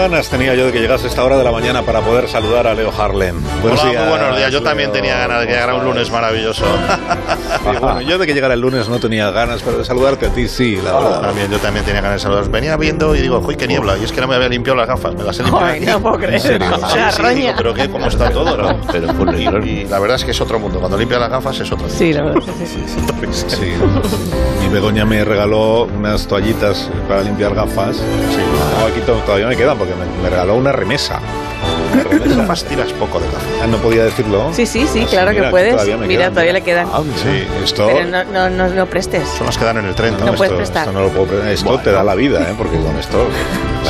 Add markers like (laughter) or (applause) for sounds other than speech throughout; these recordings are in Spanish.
qué ganas, qué ganas tenía yo de que llegase esta hora de la mañana para poder saludar a Leo Harlem. Buenos Hola, días. Muy buenos días. Yo también tenía ganas de que llegara un lunes maravilloso. (laughs) bueno, yo de que llegara el lunes no tenía ganas, pero de saludarte a ti sí, la verdad. También, yo también tenía ganas de saludar. Venía viendo y digo, uy, qué niebla. Y es que no me había limpiado las gafas, me las he limpiado. Ay, no puedo creer. Sí, sí, digo, pero qué, cómo está todo. ¿no? (laughs) Pero por y, y la verdad es que es otro mundo. Cuando limpia las gafas es otro mundo. Sí, la verdad. Sí, sí. Sí. Mi Begoña me regaló unas toallitas para limpiar gafas. Sí. No, aquí to- todavía me quedan porque me, me regaló una remesa. Más tiras poco de gafas. Ah, no podía decirlo. Sí, sí, sí, Pues claro mira, que puedes. todavía me Mira, quedan, todavía mira. le quedan. Ah, sí, esto. Pero no, no, no, no prestes. Son las que dan en el tren. No, ¿no? No puedes esto, prestar. esto no lo puedo prestar. Esto Bueno. te da la vida, ¿eh? Porque con esto.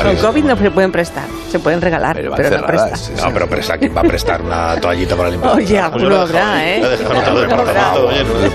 Con COVID no se pueden prestar. Se pueden regalar, Pero pero, no cerradas, prestan. sí. No, pero presta, ¿quién va a prestar una toallita para limpiar? Oye, Pues lo habrá. ¿eh?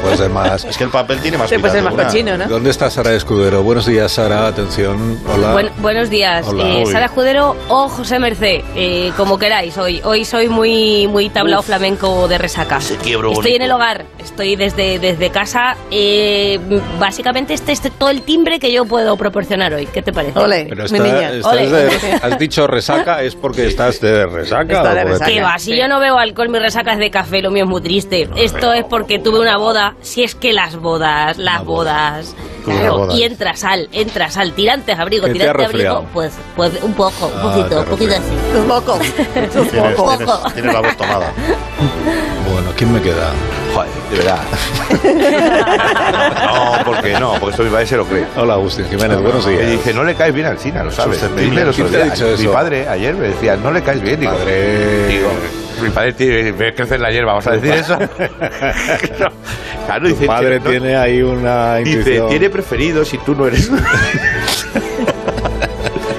Puede ser más. Es que el papel tiene más Sí, puede ser más cochino, ¿no? ¿Dónde está Sara Escudero? Buenos días, Sara. Atención. Hola. Buen- buenos días, Hola. Eh. Sara Escudero o José Merced, eh, como queráis hoy. Hoy soy muy muy tablao flamenco de resaca. Quiebro Estoy bonito. en el hogar, estoy desde, desde casa. eh, básicamente este es todo el timbre que yo puedo proporcionar hoy. ¿Qué te parece? Ole, Pero mi niña. estás Ole. de- has dicho resaca, ¿es porque estás de resaca? Está de resaca. ¿Qué va? Si Sí. yo no bebo alcohol, mi resaca es de café, lo mío es muy triste. Esto es porque tuve una boda. Si es que las bodas, las bodas. Claro, una boda. y entra sal, entra sal, tirantes abrigo, ¿Qué te ha tirantes abrigo. Pues, pues un poco, un Ah, poquito, un poquito así. Un poco. (laughs) Un Tienes, poco. tienes- tienes la voz tomada. Bueno, ¿quién me queda? Joder, de verdad. (laughs) no, porque no, porque esto mi padre se lo cree. Hola, Agustín Jiménez. Buenos Y días. dice, no le caes bien al Sina, lo sabes. Susceptible. Dile los ¿Quién te ha días. dicho Mi eso? padre ayer me decía, no le caes bien. Digo, Padre. digo, mi padre tiene, ve crecer la hierba, ¿vamos a decir eso? (laughs) claro, claro, Tu dice, padre no- tiene ahí una Dice, intuición. tiene preferidos y tú no eres. (laughs)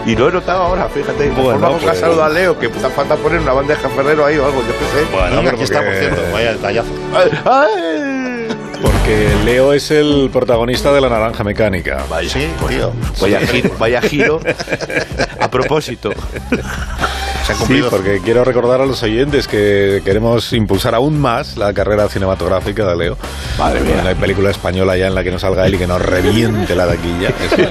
y lo he notado ahora, fíjate. Bueno, vamos pues- a saludar a Leo, que te falta poner una bandeja ferrero ahí o algo, yo qué sé. Bueno, pero aquí está, por cierto. Vaya detallazo. Porque Leo es el protagonista de La Naranja Mecánica. Vaya, Sí, tío. Vaya giro, vaya giro. (laughs) A propósito. Se han Sí, cumplido. porque quiero recordar a los oyentes que queremos impulsar aún más la carrera cinematográfica de Leo. Madre mía. No hay película española ya en la que no salga él y que nos reviente la taquilla. (laughs)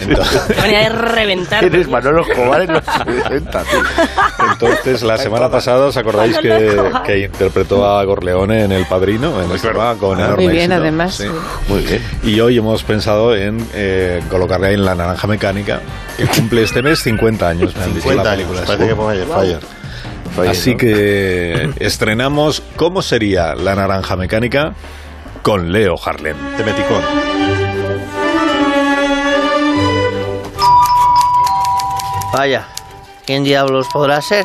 Entonces, Manera de reventar. Eres Manolo Escobar en los 60, tío. entonces, la semana pasada, ¿os acordáis que, que interpretó a Gorleone en El Padrino? En este programa con enorme Muy bien, éxito? además. Sí. Muy bien. Y hoy hemos pensado en eh, colocarle ahí en La Naranja Mecánica, que cumple este mes 50 años, me han dicho 50 la años. película. Parece ayer. Así ¿no? que estrenamos ¿Cómo sería la naranja mecánica? con Leo Harlem. De meticón. Vaya, ¿quién diablos podrá ser?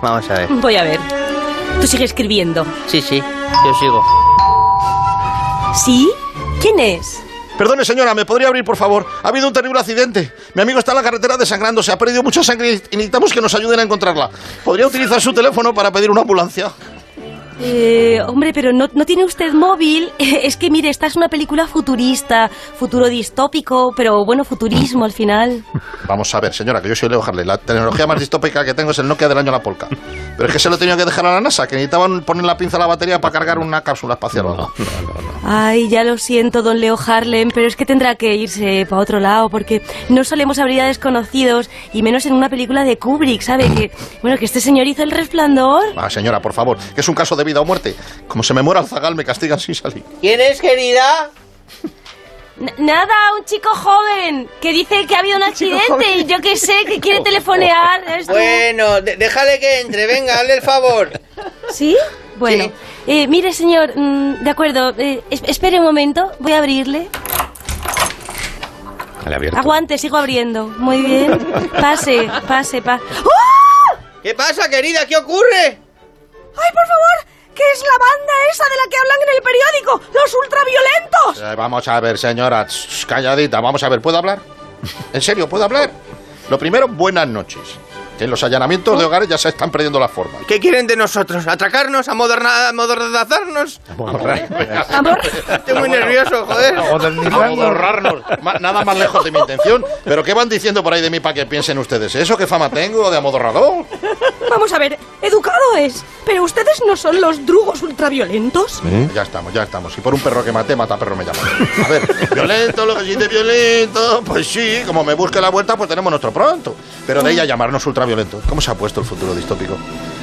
Vamos a ver. Voy a ver. Tú sigue escribiendo. Sí, sí, yo sigo. ¿Sí? ¿Quién es? Perdone, señora, ¿me podría abrir, por favor? Ha habido un terrible accidente. Mi amigo está en la carretera desangrándose, ha perdido mucha sangre y necesitamos que nos ayuden a encontrarla. ¿Podría utilizar su teléfono para pedir una ambulancia? Eh, hombre, pero no, no tiene usted móvil. (laughs) Es que, mire, esta es una película futurista, futuro distópico, pero bueno, futurismo al final. (laughs) Vamos a ver, señora, que yo soy Leo Harley. La tecnología más distópica que tengo es el Nokia del año La Polka. Pero es que se lo he tenido que dejar a la NASA, que necesitaban poner la pinza a la batería para cargar una cápsula espacial. o algo. Ay, ya lo siento, don Leo Harlem, pero es que tendrá que irse para otro lado porque no solemos abrir a desconocidos y menos en una película de Kubrick, ¿sabe? Que, bueno, que este señor hizo El Resplandor. Ah, señora, por favor, que es un caso de vida o muerte. Como se me muera el zagal, me castigan sin salir. ¿Quién es, querida? N- nada, un chico joven que dice que ha habido un (laughs) accidente y yo qué sé, que quiere telefonear. Bueno, de- déjale que entre, venga, hazle el favor. ¿Sí? Bueno, Sí. eh, mire, señor, mm, de acuerdo, eh, es- espere un momento, voy a abrirle. Aguante, sigo abriendo. Muy bien. Pase, pase, pase. ¿Qué pasa, querida? ¿Qué ocurre? ¡Ay, por favor! ¿Qué es la banda esa de la que hablan en el periódico? ¡Los ultraviolentos! Eh, vamos a ver, señora, calladita, vamos a ver, ¿puedo hablar? ¿En serio, puedo hablar? Lo primero, buenas noches. Que los allanamientos de hogares ya se están perdiendo las formas. ¿Qué quieren de nosotros? ¿Atracarnos? ¿A moderna- a modernizarnos? Amor, Estoy muy nervioso, joder. Ahorrarnos. Ma- Nada más lejos de mi intención. ¿Pero qué van diciendo por ahí de mí para que piensen ustedes? ¿Eso qué fama tengo de amodorrador? vamos a ver, educado es. Pero ustedes no son los drugos ultraviolentos. Ya estamos, ya estamos. Y por un perro que maté, mata perro me llama. A ver, violento, lo que sí de violento. Pues sí, como me busque la vuelta, pues tenemos nuestro pronto. Pero de ella llamarnos ultraviolentos. ¿Cómo se ha puesto el futuro distópico?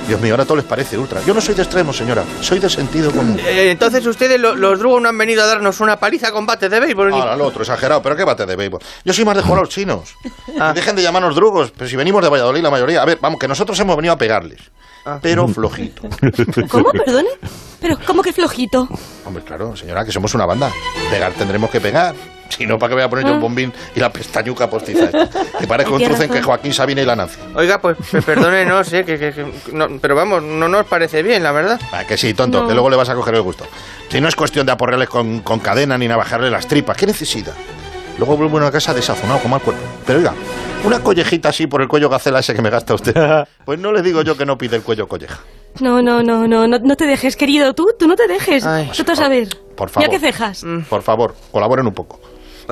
Dios mío, ahora todo les parece ultra. Yo no soy de extremo, señora. Soy de sentido común. Eh, entonces ustedes, lo- los drugos, no han venido a darnos una paliza con bate de béisbol. ni- Ahora lo otro, exagerado, pero qué bate de béisbol. Yo soy más de jugar a los chinos. Ah. Dejen de llamarnos drugos, pero si venimos de Valladolid la mayoría. A ver, vamos, que nosotros hemos venido a pegarles. Ah. Pero flojito. (laughs) ¿Cómo, perdone? Pero, ¿cómo que flojito? Hombre, claro, señora, que somos una banda. Pegar tendremos que pegar. Si no, ¿para qué voy a poner yo un bombín y la pestañuca postiza? esta? Que parezca un trucen que. Joaquín Sabina y la Nancy. Oiga, pues pe- perdónenos, eh, que, que- que- no, pero vamos, no nos parece bien, la verdad. Ah, que sí, tonto, No. que luego le vas a coger el gusto. Si no es cuestión de aporrearles con, con cadena ni navajarle las tripas, ¿qué necesidad? Luego vuelvo a una casa desazonado, con mal cuerpo. Pero oiga, una collejita así por el cuello gacela ese que me gasta usted. (laughs) Pues no le digo yo que no pide el cuello colleja. No, no, no, no, no, no te dejes, querido. Tú, tú no te dejes. Ay. Nosotros a ver. Por favor. Cejas. Por favor, colaboren un poco.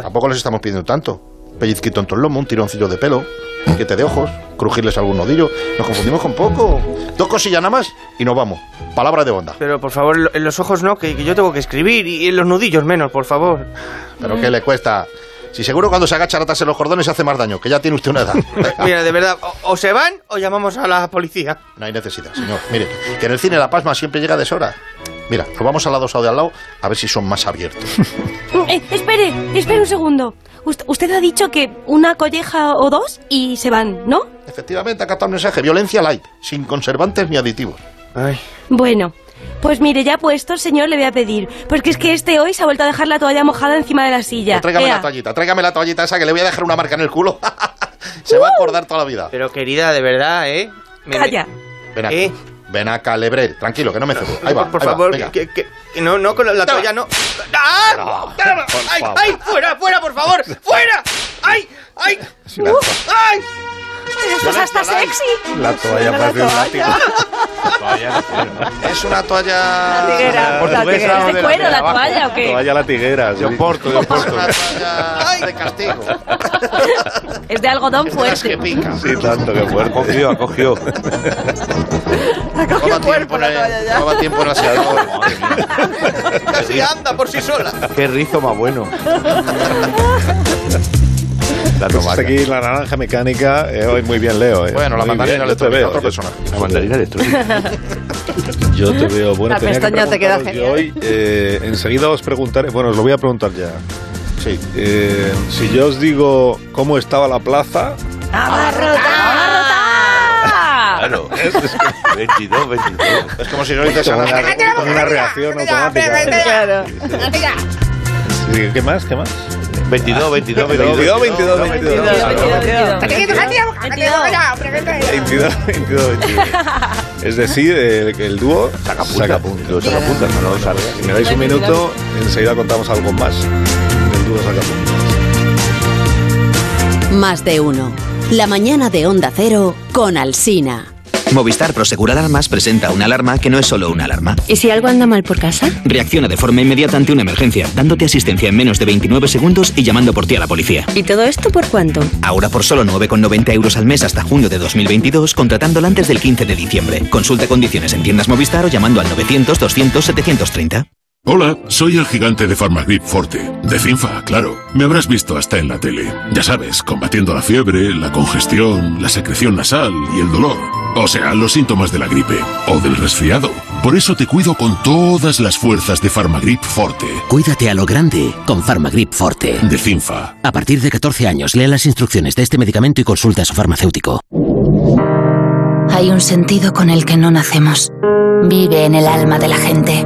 Tampoco les estamos pidiendo tanto. Pellizquito en todo el lomo, un tironcillo de pelo, siete de ojos, crujirles algún nodillo. Nos confundimos con poco. Dos cosillas nada más y nos vamos. Palabra de onda. Pero por favor, en los ojos no, que, que yo tengo que escribir y en los nudillos menos, por favor. Pero ¿qué le cuesta? Si seguro cuando se agacha ratas en los cordones hace más daño, que ya tiene usted una edad. (laughs) Mira, de verdad, o, o se van o llamamos a la policía. No hay necesidad, señor. Mire, que en el cine La Pasma siempre llega a deshora. Mira, nos vamos a la dos de al lado a ver si son más abiertos. (laughs) Eh, espere, espere un segundo. Ust- usted ha dicho que una colleja o dos y se van, ¿no? Efectivamente, acá está el mensaje. Violencia light, sin conservantes ni aditivos. Ay, Bueno, pues mire, ya puesto, señor, le voy a pedir. Porque es que este hoy se ha vuelto a dejar la toalla mojada encima de la silla. Pues tráigame Ea. la toallita, tráigame la toallita esa que le voy a dejar una marca en el culo. (laughs) se va a acordar toda la vida. pero querida, de verdad, ¿eh? Me- Calla. Ven acá. ¿Eh? Ven acá, Lebrel. Tranquilo, que no me cebo. Ahí va, por ahí va, favor, venga. que, que- que no, no, con la, la toalla no. ¡Ah! ¡Ah! por ¡Ay, favor. ay! ¡Fuera, fuera, por favor! (laughs) ¡Fuera! ¡Ay! ¡Ay! ¡Ay! Esto es hasta sexy. La toalla parece un látigo. Es una toalla... Tiguera, Portuguesa, la tiguera. ¿Es de cuero la toalla o qué? Toalla latiguera. sí. Yo porto, yo Es porto. una toalla de castigo. (laughs) Es de algodón Es de las que fuerte. pica. Sí, tanto que fuerte. Acogió, acogió. (laughs) No va tiempo en el- no va tiempo en la secadora. Casi anda por sí sola. Qué rizo más bueno. (laughs) La Pues aquí la naranja mecánica, eh, hoy muy bien Leo. eh. Bueno, la Muy mandarina electrónica, veo, otro yo- personaje. La mandarina electrónica. (laughs) Yo te veo. Bueno, La tenía que pestaña te queda genial. yo hoy, eh, enseguida os preguntaré, bueno, os lo voy a preguntar ya. Sí. Eh, si yo os digo cómo estaba la plaza, Claro. 22, 22. (laughs) Es como si no nada. una, como una reacción automática. Claro. Sí, ¿Qué más? ¿Qué más? 22, 22, 22, 22, 22. 22, 22, 22, 22. Es decir, el, el dúo sacapuntas. Los sacapuntas, no lo sabes. Si me dais un minuto, enseguida contamos algo más del dúo sacapuntas. Más de uno. La mañana de Onda Cero con Alsina. Movistar Prosegur Alarmas presenta una alarma que no es solo una alarma. ¿Y si algo anda mal por casa? Reacciona de forma inmediata ante una emergencia, dándote asistencia en menos de 29 segundos y llamando por ti a la policía. ¿Y todo esto por cuánto? Ahora por solo 9,90 euros al mes hasta junio de 2022, contratándola antes del 15 de diciembre. Consulta condiciones en tiendas Movistar o llamando al 900 200 730. Hola, soy el gigante de Farmagrip Forte, de Finfa, claro. Me habrás visto hasta en la tele. Ya sabes, combatiendo la fiebre, la congestión, la secreción nasal y el dolor. O sea, los síntomas de la gripe o del resfriado. Por eso te cuido con todas las fuerzas de Farmagrip Forte, Cuídate a lo grande con Farmagrip Forte. de Finfa. A partir de 14 años, lea las instrucciones de este medicamento y consulte a su farmacéutico. Hay un sentido con el que no nacemos. Vive en el alma de la gente.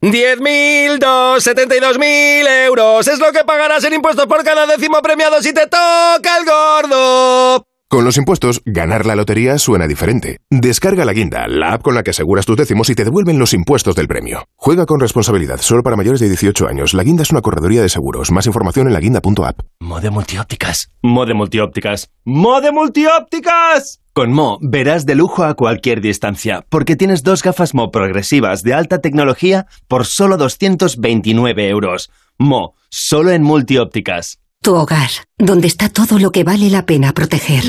10.000, 2, 72.000 euros. Es lo que pagarás en impuestos por cada décimo premiado si te toca el gordo. Con los impuestos, ganar la lotería suena diferente. Descarga la guinda, la app con la que aseguras tus décimos y te devuelven los impuestos del premio. Juega con responsabilidad, solo para mayores de 18 años. La guinda es una correduría de seguros. Más información en laguinda.app. Mode multiópticas. Mode multiópticas. Mode multiópticas. Con Mo verás de lujo a cualquier distancia, porque tienes dos gafas Mo progresivas de alta tecnología por solo 229 euros. Mo, solo en multiópticas. Tu hogar, donde está todo lo que vale la pena proteger.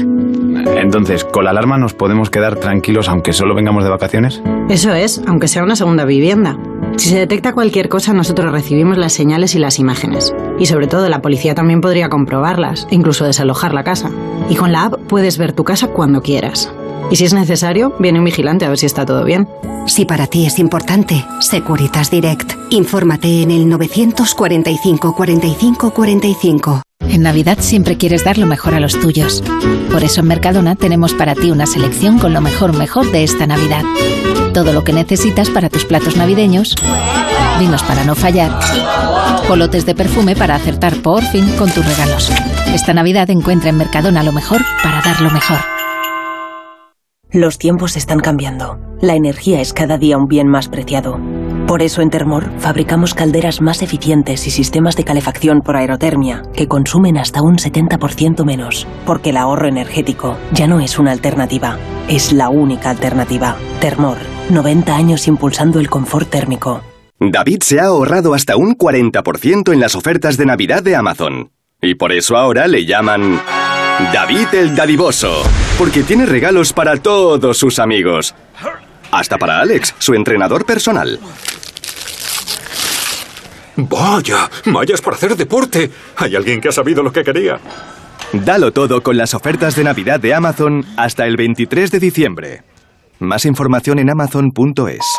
Entonces, ¿con la alarma nos podemos quedar tranquilos aunque solo vengamos de vacaciones? Eso es, aunque sea una segunda vivienda. Si se detecta cualquier cosa, nosotros recibimos las señales y las imágenes. Y sobre todo, la policía también podría comprobarlas, e incluso desalojar la casa. Y con la app puedes ver tu casa cuando quieras. Y si es necesario, viene un vigilante a ver si está todo bien. Si para ti es importante, Securitas Direct. Infórmate en el 945 45 45. En Navidad siempre quieres dar lo mejor a los tuyos. Por eso en Mercadona tenemos para ti una selección con lo mejor mejor de esta Navidad. Todo lo que necesitas para tus platos navideños, vinos para no fallar, polotes de perfume para acertar por fin con tus regalos. Esta Navidad encuentra en Mercadona lo mejor para dar lo mejor. Los tiempos están cambiando. La energía es cada día un bien más preciado. Por eso en Termor fabricamos calderas más eficientes y sistemas de calefacción por aerotermia que consumen hasta un 70% menos. Porque el ahorro energético ya no es una alternativa, es la única alternativa. Termor, 90 años impulsando el confort térmico. David se ha ahorrado hasta un 40% en las ofertas de Navidad de Amazon. Y por eso ahora le llaman David el Dadivoso, porque tiene regalos para todos sus amigos. Hasta para Alex, su entrenador personal. Vaya, mallas para hacer deporte. Hay alguien que ha sabido lo que quería. Dalo todo con las ofertas de Navidad de Amazon hasta el 23 de diciembre. Más información en amazon.es.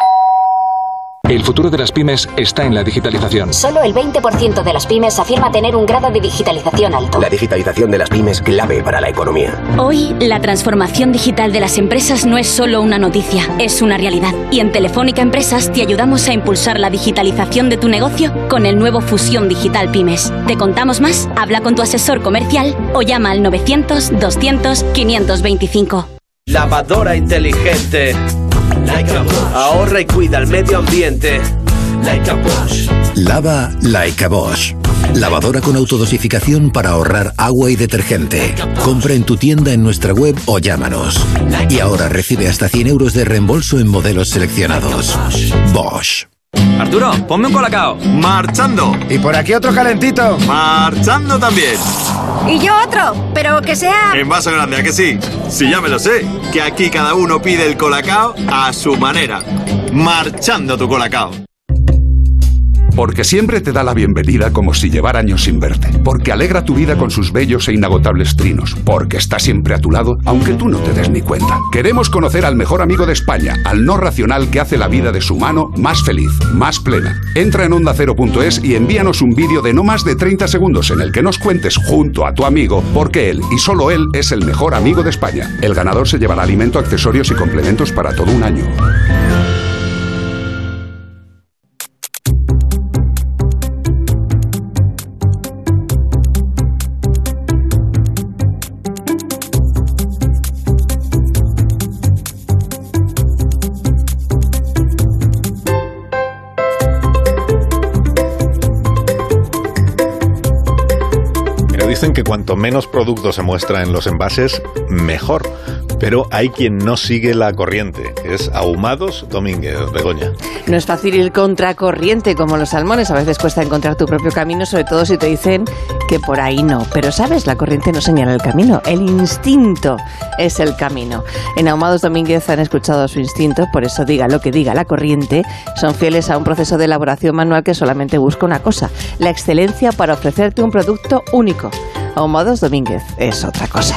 El futuro de las pymes está en la digitalización. Solo el 20% de las pymes afirma tener un grado de digitalización alto. La digitalización de las pymes clave para la economía. Hoy, la transformación digital de las empresas no es solo una noticia, es una realidad. Y en Telefónica Empresas te ayudamos a impulsar la digitalización de tu negocio con el nuevo Fusión Digital Pymes. ¿Te contamos más? Habla con tu asesor comercial o llama al 900 200 525. Lavadora inteligente. Ahorra y cuida el medio ambiente. Like a Bosch. Lava Like a Bosch. Lavadora con autodosificación para ahorrar agua y detergente. Compra en tu tienda en nuestra web o llámanos. Y ahora recibe hasta 100 euros de reembolso en modelos seleccionados. Bosch. Arturo, ponme un colacao. Marchando. Y por aquí otro calentito. Marchando también. Y yo otro, pero que sea... En vaso grande, ¿a que sí? Sí, ya me lo sé. Que aquí cada uno pide el colacao a su manera. Marchando tu colacao. Porque siempre te da la bienvenida como si llevara años sin verte. Porque alegra tu vida con sus bellos e inagotables trinos. Porque está siempre a tu lado, aunque tú no te des ni cuenta. Queremos conocer al mejor amigo de España, al no racional que hace la vida de su mano más feliz, más plena. Entra en ondacero.es y envíanos un vídeo de no más de 30 segundos en el que nos cuentes junto a tu amigo por qué él y solo él es el mejor amigo de España. El ganador se llevará alimento, accesorios y complementos para todo un año. Dicen que cuanto menos producto se muestra en los envases, mejor. Pero hay quien no sigue la corriente, es Ahumados Domínguez, Begoña. No es fácil ir contracorriente como los salmones. A veces cuesta encontrar tu propio camino, sobre todo si te dicen que por ahí no. Pero sabes, la corriente no señala el camino, el instinto es el camino. En Ahumados Domínguez han escuchado su instinto, por eso diga lo que diga la corriente, son fieles a un proceso de elaboración manual que solamente busca una cosa, la excelencia para ofrecerte un producto único. Ahumados Domínguez es otra cosa.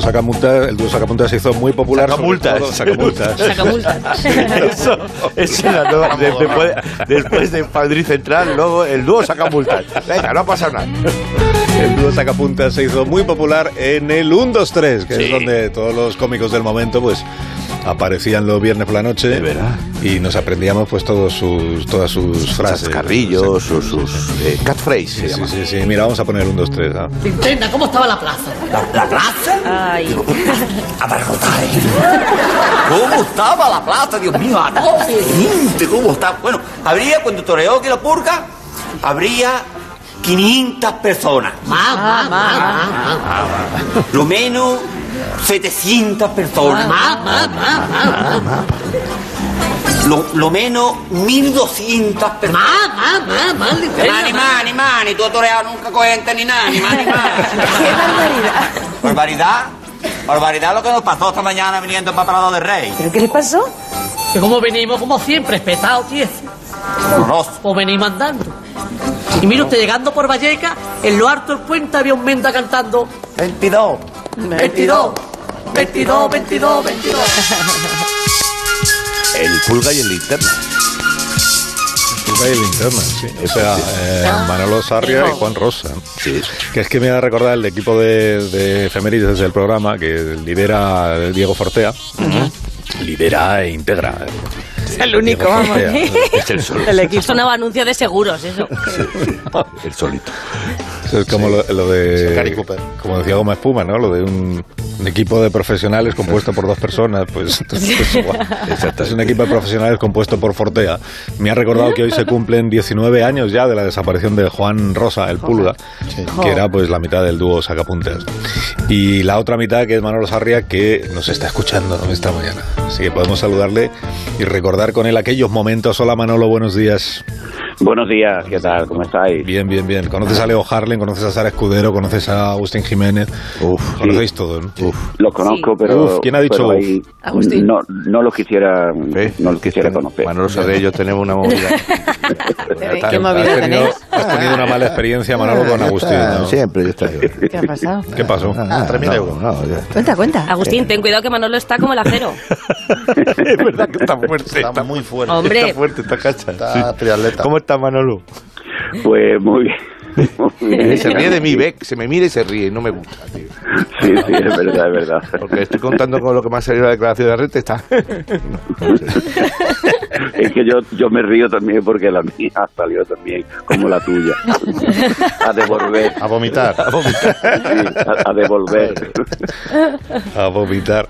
Dúo el dúo sacapuntas se hizo muy popular. Sacamultas. Sacamultas. Sacamultas. eso, después, después de Madrid Central, luego el dúo saca multas. Venga, no pasa nada. El dúo sacapuntas se hizo muy popular en el 1, 2, 3, que es donde todos los cómicos del momento pues aparecían los viernes por la noche y nos aprendíamos pues todos sus, todas sus frases. Carrillos, sus, sus eh, catchphrase. Sí, sí, sí, sí. Mira, vamos a poner 1, 2, 3. ¿ah? Linterna, ¿cómo estaba la plaza? ¿La plaza? Ay. (laughs) Abarrotada. ¿Cómo estaba la plaza, Dios mío? ¿cómo está? Bueno, habría, cuando toreó que la purga, habría 500 personas. Más, más, más, más. Lo menos 700 personas. Más, más, más, más, más. Lo, lo menos 1200 personas. Más, más, más, más, linterna. Mani, mani, mani, tú has toreado nunca cuenta ni nada, ni mani, mani. (laughs) ¡Qué barbaridad! Barbaridad. Barbaridad lo que nos pasó esta mañana viniendo para Prado del Rey. ¿Pero qué les pasó? Que como venimos, como siempre, espetados, tío. O venimos andando. Y mire usted, llegando por Valleca, en lo alto del puente había un menda cantando 22. 22, 22, 22, 22. El pulga y el linterna. Pulga y linterna, sí. O sea, eh, Manolo Sarria y Juan Rosa. Que es que me ha recordado el equipo de, de efemérides del programa que lidera Diego Fortea. Lidera e integra. El único, Diego vamos. (laughs) Es el sol. El equipo. Sonaba anuncio de seguros, eso. El solito. Eso es como lo, lo de. Gary Cooper. Como decía Goma Espuma, ¿no? Lo de un, un equipo de profesionales compuesto por dos personas. Pues, (laughs) pues igual. Exacto. Es un equipo de profesionales compuesto por Fortea. Me ha recordado que hoy se cumplen 19 años ya de la desaparición de Juan Rosa, el Pulga, que era pues la mitad del dúo Sacapuntas. Y la otra mitad, que es Manolo Sarria, que nos está escuchando ¿no? esta mañana. Así que podemos saludarle y recordar con él aquellos momentos. Hola Manolo, buenos días. Buenos días, ¿qué tal? ¿Cómo estáis? Bien, bien, bien. ¿Conoces a Leo ¿Conoces a Sara Escudero? ¿Conoces a Agustín Jiménez? Uf, conocéis todo, ¿no? Los conozco, pero. Uf, ¿quién ha dicho uf? ahí Agustín. No, no los quisiera, no los quisiera conocer. Manolo Sarria y yo tenemos una movida. (laughs) ¿Qué movida has, tenido, tenéis? has tenido una mala experiencia, Manolo, con Agustín. ¿no? Siempre yo estoy. ¿Qué ha pasado? ¿Qué pasó? Ah, no, no, ya. Cuenta, cuenta. Agustín, ten cuidado que Manolo está como el acero. (laughs) Es verdad que está fuerte. Está muy fuerte. Hombre. Está fuerte, está cacha. Está Sí. triatleta. ¿Cómo está Manolo? Pues muy bien. Se ríe de mí, ve, se me mira y se ríe, no me gusta, tío. Sí, sí, es verdad, es verdad. Porque estoy contando con lo que me ha salido la declaración de renta, está. (laughs) (laughs) Es que yo, yo me río también porque la mía salió también como la tuya. A devolver. A vomitar. (laughs) A vomitar. a, a devolver. A vomitar.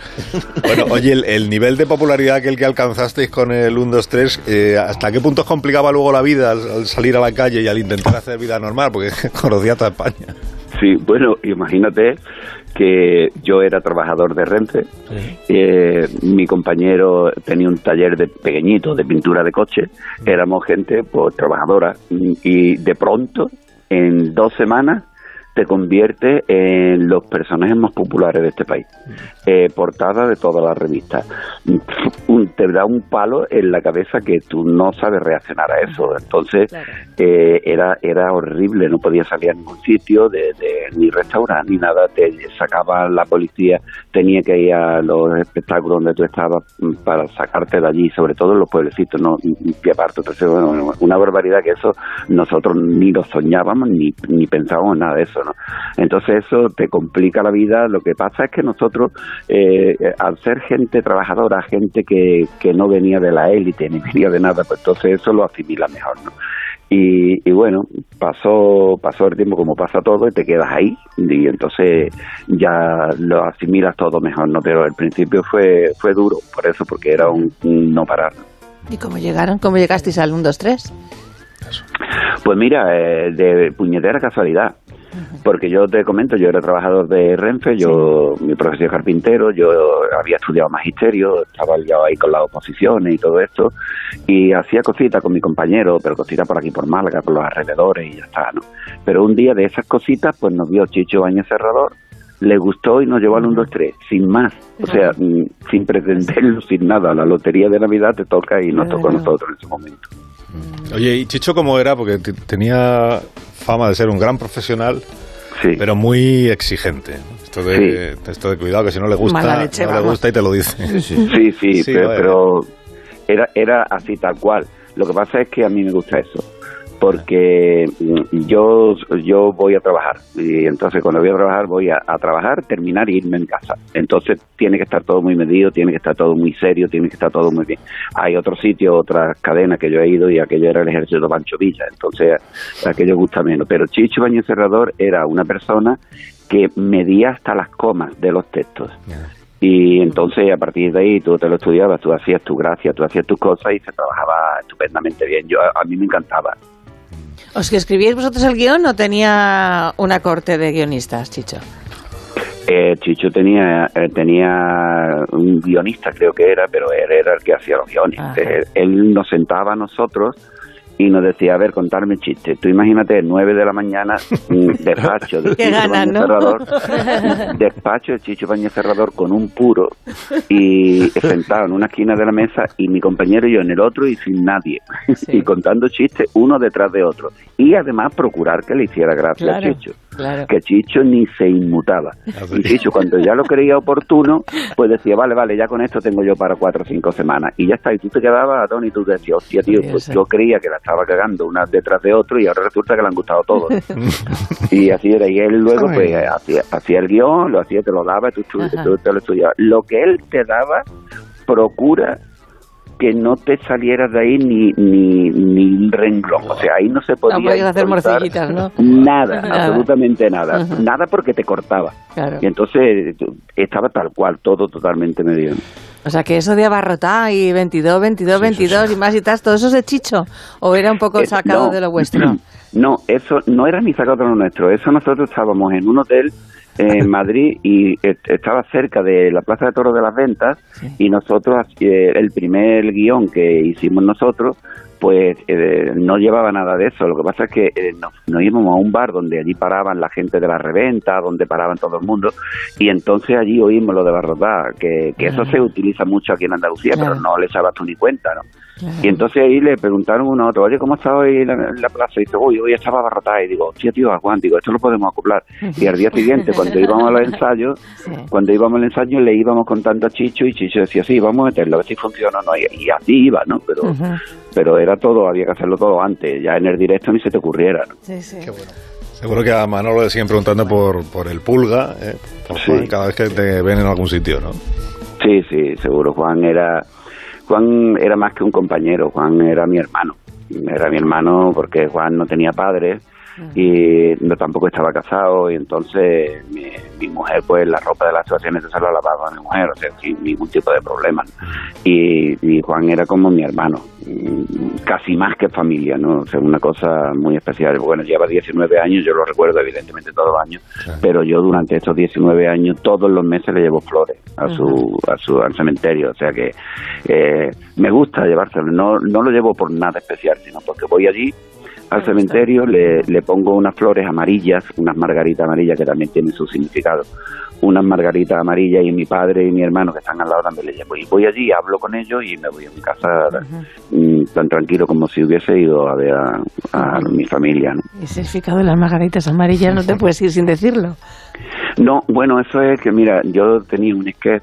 Bueno, oye, el, el nivel de popularidad que el que alcanzasteis con el 1, 2, 3, eh, ¿hasta qué punto os complicaba luego la vida al, al salir a la calle y al intentar hacer vida normal? Porque (laughs) conocía toda España. Sí, bueno, imagínate que yo era trabajador de Renfe, eh, mi compañero tenía un taller de pequeñito de pintura de coche, éramos gente pues trabajadora y de pronto en dos semanas te convierte en los personajes más populares de este país. Eh, portada de todas las revistas. Te da un palo en la cabeza que tú no sabes reaccionar a eso. Entonces, eh, era, era horrible, no podías salir a ningún sitio, de, de- ni restaurante, ni nada. Te sacaba la policía, tenía que ir a los espectáculos donde tú estabas mm, para sacarte de allí, sobre todo en los pueblecitos, no y aparte. Entonces, bueno, una barbaridad que eso nosotros ni lo soñábamos ni, ni pensábamos nada de eso, ¿no? Entonces eso te complica la vida. Lo que pasa es que nosotros, eh, al ser gente trabajadora, gente que, que no venía de la élite ni (laughs) venía de nada, pues entonces eso lo asimila mejor, ¿no? Y, y bueno, pasó, pasó el tiempo como pasa todo y te quedas ahí y entonces ya lo asimilas todo mejor, ¿no? Pero al principio fue, fue duro por eso, porque era un, un no parar. ¿Y cómo llegaron? ¿Cómo llegasteis al 1, 2, 3? Pues mira, eh, de puñetera casualidad. Porque yo te comento, yo era trabajador de Renfe, yo, mi profesión es carpintero, yo había estudiado magisterio, estaba liado ahí con las oposiciones y todo esto, y hacía cositas con mi compañero, pero cositas por aquí por Málaga, por los alrededores y ya está, ¿no? Pero un día de esas cositas, pues nos vio Chicho Bañez Cerrador, le gustó y nos llevó al 1, 2, 3, sin más. O sea, mm, sin pretenderlo, sin nada. La lotería de Navidad te toca y nos tocó a nosotros en ese momento. Oye, ¿y Chicho cómo era? Porque tenía fama de ser un gran profesional, pero muy exigente. Esto de, esto de cuidado, que si no le gusta, leche, no le gusta y te lo dice. Sí, sí, Sí, pero, pero era, era así tal cual. Lo que pasa es que a mí me gusta eso, porque mm, yo, yo voy a trabajar y entonces cuando voy a trabajar voy a, a trabajar, terminar y irme en casa. Entonces tiene que estar todo muy medido, tiene que estar todo muy serio, tiene que estar todo muy bien. Hay otros sitios, otras cadenas que yo he ido y aquello era el ejército Pancho Villa, entonces aquello gusta menos. Pero Chicho Baño Cerrador era una persona que medía hasta las comas de los textos. Y entonces a partir de ahí tú te lo estudiabas, tú hacías tu gracia, tú hacías tus cosas y se trabajaba estupendamente bien. Yo a, a mí me encantaba. ¿Os que escribíais vosotros el guion o tenía una corte de guionistas, Chicho? Eh, Chicho tenía eh, tenía un guionista creo que era, pero él era el que hacía los guiones. Eh, él nos sentaba a nosotros y nos decía, a ver, contarme chistes. Tú imagínate, nueve de la mañana, (laughs) despacho de Qué Chicho ganas, Baño ¿no? Cerrador, (laughs) despacho de Chicho Baño Cerrador con un puro y sentado en una esquina de la mesa y mi compañero y yo en el otro y sin nadie. (laughs) y contando chistes uno detrás de otro. Y además procurar que le hiciera gracia Claro, a Chicho. Claro. Que Chicho ni se inmutaba. Y Chicho, cuando ya lo creía oportuno, pues decía, vale, vale, ya con esto tengo yo para cuatro o cinco semanas. Y ya está. Y tú te quedabas atónito y tú decías, hostia, tío, pues yo creía que la estaba cagando una detrás de otro y ahora resulta que le han gustado todos. (laughs) y así era. Y él luego, pues, hacía, hacía el guion, lo hacía, te lo daba, tú, tú- tú te lo estudiabas. Lo que él te daba, procura que no te salieras de ahí ni, ni, ni un renglón. O sea, ahí no se podía No hacer morcillitas, ¿no? Nada, Nada. absolutamente nada. Nada porque te cortaba. Claro. Y entonces estaba tal cual, todo totalmente medio. O sea, que eso de abarrotar y 22, 22, 22 y más y tal, ¿todo eso es de Chicho? ¿O era un poco Eh, sacado no. de lo vuestro? (clears throat) No, eso no era ni sacado de lo nuestro. Eso nosotros estábamos en un hotel en Madrid y est- estaba cerca de la Plaza de Toros de las Ventas y nosotros, eh, el primer guion que hicimos nosotros, pues eh, no llevaba nada de eso. Lo que pasa es que eh, nos, nos íbamos a un bar donde allí paraban la gente de la reventa, donde paraban todo el mundo, y entonces allí oímos lo de barrotar, que, que eso se utiliza mucho aquí en Andalucía, Claro. pero no le echabas tú ni cuenta, ¿no? Y entonces ahí le preguntaron uno a otro, oye, ¿cómo está hoy en la, en la plaza? Y dice, uy, hoy estaba abarrotada. Y digo, hostia, tío, Juan, digo, esto lo podemos acoplar. Y al día siguiente, cuando íbamos a los ensayos, cuando íbamos al ensayo, le íbamos contando a Chicho y Chicho decía, sí, vamos a meterlo, a ver si funciona o no. Y, y así iba, ¿no? Pero, pero era todo, había que hacerlo todo antes. Ya en el directo ni se te ocurriera, ¿no? Sí, sí. Seguro que a Manolo le siguen preguntando por, por el pulga, ¿eh? por Juan, cada vez que te ven en algún sitio, ¿no? Sí, sí, seguro. Juan era Juan era más que un compañero, Juan era mi hermano. Era mi hermano porque Juan no tenía padres y no tampoco estaba casado y entonces mi, mi mujer pues la ropa de las actuaciones se la lavaba a mi mujer, o sea, sin ningún tipo de problema. Y, y Juan era como mi hermano, casi más que familia, ¿no? O sea, una cosa muy especial. Bueno, lleva 19 años, yo lo recuerdo evidentemente todos los años, pero yo durante estos 19 años todos los meses le llevo flores a su, a su al cementerio, o sea que eh, me gusta llevárselo, no, no lo llevo por nada especial, sino porque voy allí al cementerio, le, le pongo unas flores amarillas, unas margaritas amarillas que también tienen su significado, unas margaritas amarillas y mi padre y mi hermano que están al lado también le llevo. Y voy allí, hablo con ellos y me voy a mi casa mm, tan tranquilo como si hubiese ido a ver a, a mi familia. ¿no? Ese significado de las margaritas amarillas no te puedes ir sin decirlo. No, bueno, eso es que, mira, yo tenía un sketch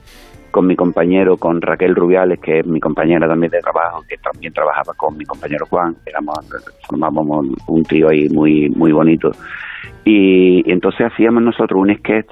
con mi compañero, con Raquel Rubiales, que es mi compañera también de trabajo, que también trabajaba con mi compañero Juan, éramos, formábamos un trío ahí muy, muy bonito. Y entonces hacíamos nosotros un sketch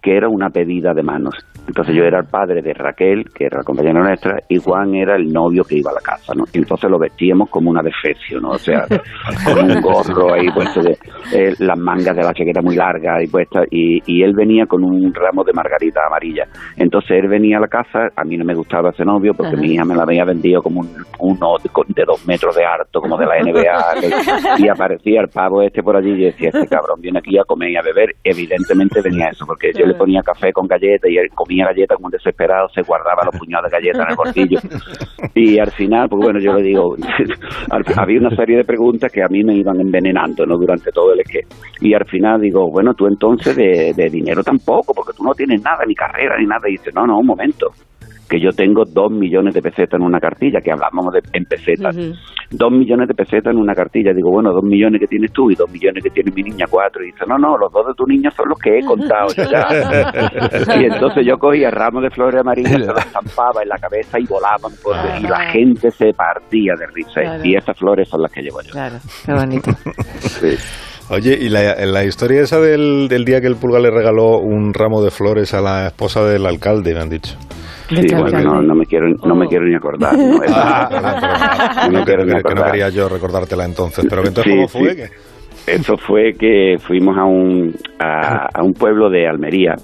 que era una pedida de manos. Entonces yo era el padre de Raquel, que era la compañera nuestra, y Juan era el novio que iba a la casa, ¿no? Y entonces lo vestíamos como una defecio, ¿no? O sea, (laughs) con un gorro ahí puesto, de, eh, las mangas de la chaqueta muy largas y puestas, y, y él venía con un ramo de margarita amarilla. Entonces él venía a la casa, a mí no me gustaba ese novio porque Ajá. mi hija me la había vendido como un, uno de, de dos metros de harto, como de la NBA, y aparecía el pavo este por allí y decía, este cabrón viene aquí a comer y a beber. Evidentemente venía eso, porque yo le ponía café con galletas y él comía galletas como un desesperado, se guardaba los puñados de galletas en el bolsillo. (laughs) Y al final, pues bueno, yo le digo, (laughs) había una serie de preguntas que a mí me iban envenenando, ¿no? Durante todo el sketch. Y al final digo, bueno, tú entonces de, de dinero tampoco, porque tú no tienes nada, ni carrera, ni nada. Y dice, no, no, un momento. Que yo tengo dos millones de pesetas en una cartilla, que hablamos de, en pesetas. Dos millones de pesetas en una cartilla. Digo, bueno, dos millones que tienes tú y dos millones que tiene mi niña, cuatro. Y dice, no, no, los dos de tu niña son los que he contado (laughs) ya. y entonces yo cogía ramos de flores amarillas, se las estampaba en la cabeza y volaban por y la gente se partía de risa. Claro. Y esas flores son las que llevo yo. Claro, qué bonito. (laughs) Sí. Oye, y la, la historia esa del, del día que el pulgar le regaló un ramo de flores a la esposa del alcalde, me han dicho. Sí, bueno, no, no me quiero, no me quiero ni acordar. No, Ah, Esa- no me quiero ni que, que no acordar. quería yo recordártela entonces. Pero entonces, Sí, ¿cómo fue? sí. que- Eso fue que fuimos a un, a, a un pueblo de Almería